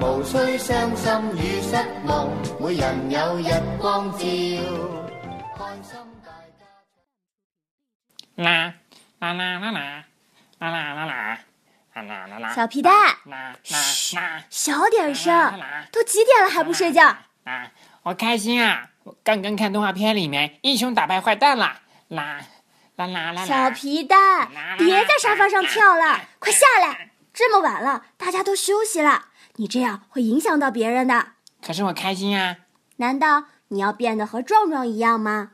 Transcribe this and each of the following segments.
无需伤心与失望，每人有光照。啦啦啦啦啦啦啦啦啦啦！啦啦啦！小皮蛋，嘘，小点声！都几点了还不睡觉？啊，我开心啊！我刚刚看动画片，里面英雄打败坏蛋了。啦啦啦啦！小皮蛋，别在沙发上跳了，快下来！这么晚了，大家都休息了。你这样会影响到别人的。可是我开心啊！难道你要变得和壮壮一样吗？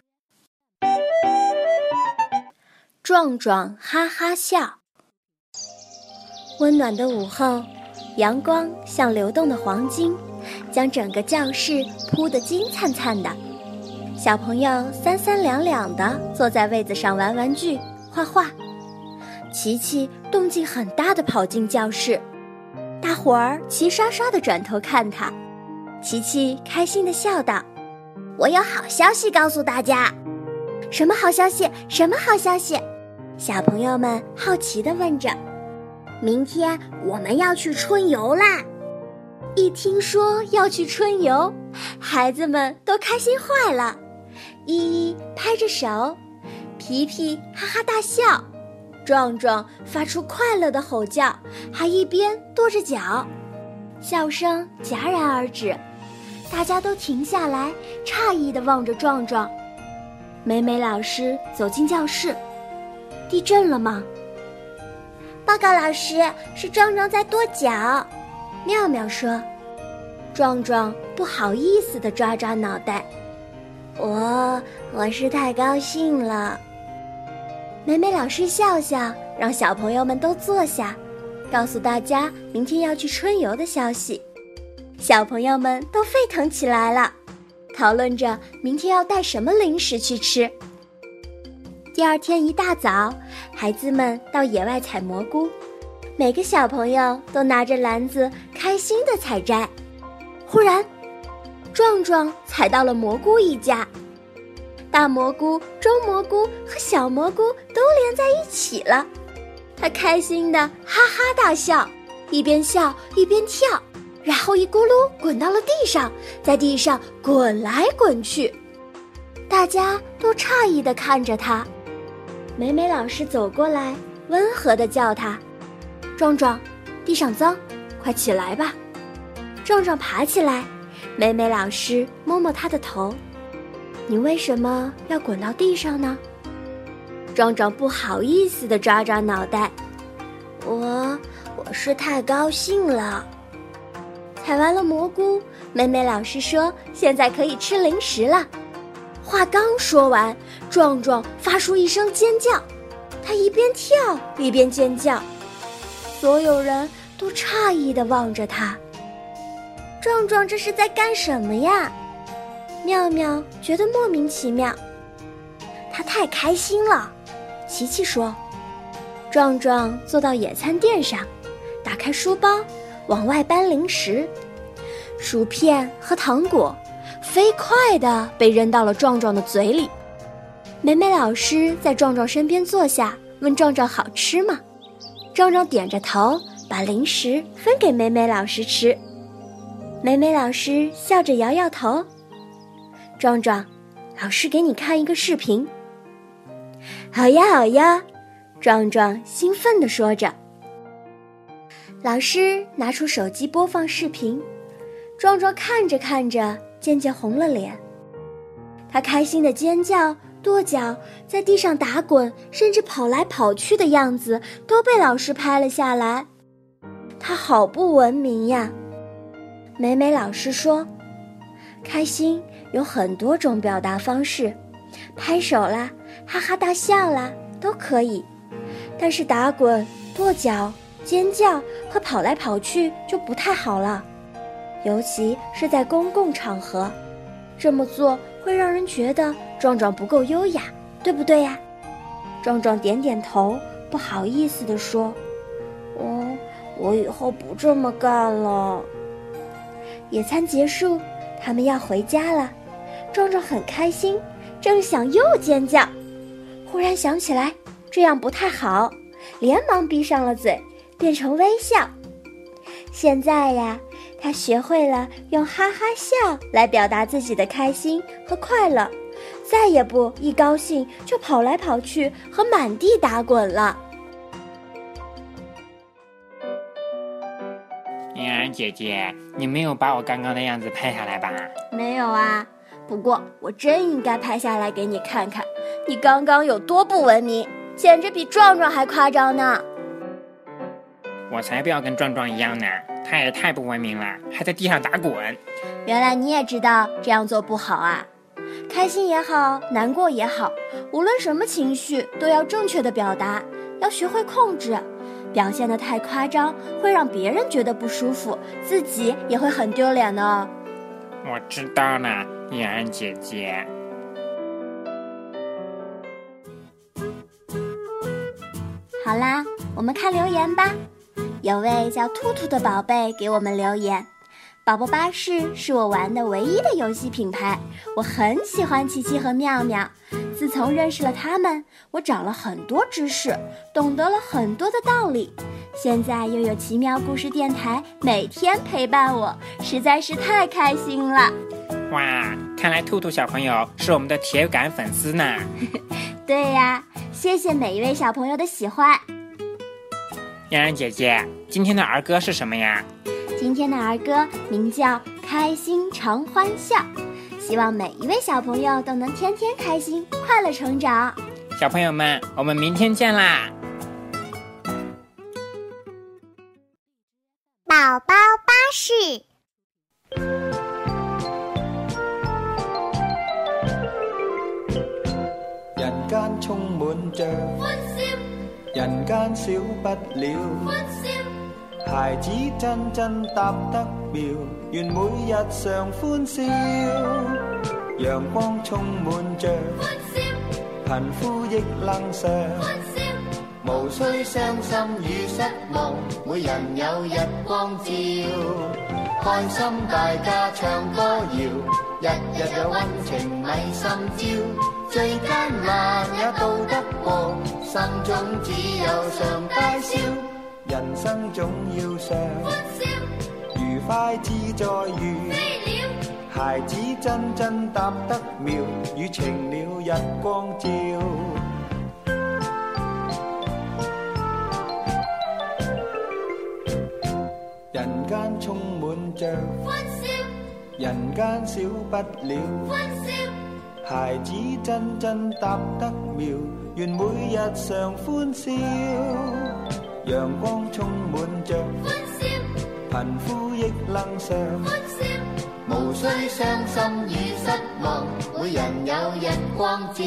壮壮哈哈笑。温暖的午后，阳光像流动的黄金，将整个教室铺得金灿灿的。小朋友三三两两的坐在位子上玩玩具、画画。琪琪动静很大的跑进教室。大伙儿齐刷刷的转头看他，琪琪开心的笑道：“我有好消息告诉大家，什么好消息？什么好消息？”小朋友们好奇的问着。明天我们要去春游啦！一听说要去春游，孩子们都开心坏了，依依拍着手，皮皮哈哈大笑。壮壮发出快乐的吼叫，还一边跺着脚，笑声戛然而止，大家都停下来，诧异地望着壮壮。美美老师走进教室：“地震了吗？”“报告老师，是壮壮在跺脚。”妙妙说。壮壮不好意思地抓抓脑袋：“我，我是太高兴了。”美美老师笑笑，让小朋友们都坐下，告诉大家明天要去春游的消息。小朋友们都沸腾起来了，讨论着明天要带什么零食去吃。第二天一大早，孩子们到野外采蘑菇，每个小朋友都拿着篮子，开心的采摘。忽然，壮壮踩到了蘑菇一家。大蘑菇、中蘑菇和小蘑菇都连在一起了，他开心的哈哈大笑，一边笑一边跳，然后一咕噜滚到了地上，在地上滚来滚去。大家都诧异的看着他。美美老师走过来，温和的叫他：“壮壮，地上脏，快起来吧。”壮壮爬起来，美美老师摸摸他的头。你为什么要滚到地上呢？壮壮不好意思的抓抓脑袋，我我是太高兴了。采完了蘑菇，美美老师说现在可以吃零食了。话刚说完，壮壮发出一声尖叫，他一边跳一边尖叫，所有人都诧异的望着他。壮壮这是在干什么呀？妙妙觉得莫名其妙，她太开心了。琪琪说：“壮壮坐到野餐垫上，打开书包，往外搬零食，薯片和糖果，飞快的被扔到了壮壮的嘴里。”美美老师在壮壮身边坐下，问壮壮：“好吃吗？”壮壮点着头，把零食分给美美老师吃。美美老师笑着摇摇头。壮壮，老师给你看一个视频。好呀，好呀！壮壮兴奋地说着。老师拿出手机播放视频，壮壮看着看着，渐渐红了脸。他开心的尖叫、跺脚，在地上打滚，甚至跑来跑去的样子都被老师拍了下来。他好不文明呀！美美老师说：“开心。”有很多种表达方式，拍手啦、哈哈大笑啦都可以，但是打滚、跺脚、尖叫和跑来跑去就不太好了，尤其是在公共场合，这么做会让人觉得壮壮不够优雅，对不对呀？壮壮点点头，不好意思地说：“哦，我以后不这么干了。”野餐结束，他们要回家了。壮壮很开心，正想又尖叫，忽然想起来这样不太好，连忙闭上了嘴，变成微笑。现在呀，他学会了用哈哈笑来表达自己的开心和快乐，再也不一高兴就跑来跑去和满地打滚了。嫣然姐姐，你没有把我刚刚的样子拍下来吧？没有啊。不过，我真应该拍下来给你看看，你刚刚有多不文明，简直比壮壮还夸张呢。我才不要跟壮壮一样呢，他也太不文明了，还在地上打滚。原来你也知道这样做不好啊！开心也好，难过也好，无论什么情绪都要正确的表达，要学会控制。表现的太夸张，会让别人觉得不舒服，自己也会很丢脸呢。我知道了。米安姐姐，好啦，我们看留言吧。有位叫兔兔的宝贝给我们留言：“宝宝巴士是我玩的唯一的游戏品牌，我很喜欢琪琪和妙妙。自从认识了他们，我长了很多知识，懂得了很多的道理。现在又有奇妙故事电台每天陪伴我，实在是太开心了。”哇，看来兔兔小朋友是我们的铁杆粉丝呢。对呀，谢谢每一位小朋友的喜欢。洋洋姐姐，今天的儿歌是什么呀？今天的儿歌名叫《开心常欢笑》，希望每一位小朋友都能天天开心，快乐成长。小朋友们，我们明天见啦！宝宝巴士。欢笑，人间少不了。欢笑，孩子真真答得妙。愿每日常欢笑，阳光充满着。欢笑，贫富亦能常。欢笑，无需伤心与失望。每人有日光照，开心大家唱歌谣。日日有温情弥心焦，最艰难也到得过，心中只有常带笑，人生总要常欢笑，愉快自在如飞孩子真真答得妙，与晴了日光照。人间少不了，笑。孩子真真答得妙，愿每日常欢笑。阳光充满着，笑，贫富亦能常欢笑。无需伤心与失望，每人有日光照，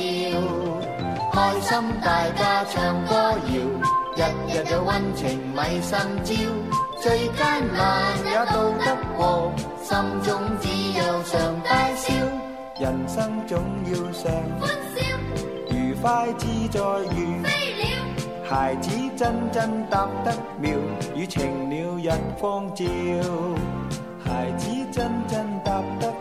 开心大家唱歌谣，日日有温情米心焦。最艰难也渡得过，心中只有常带笑。人生总要常欢笑，愉快自在如飞鸟。孩子真真答得妙，与晴鸟日光照。孩子真真答得。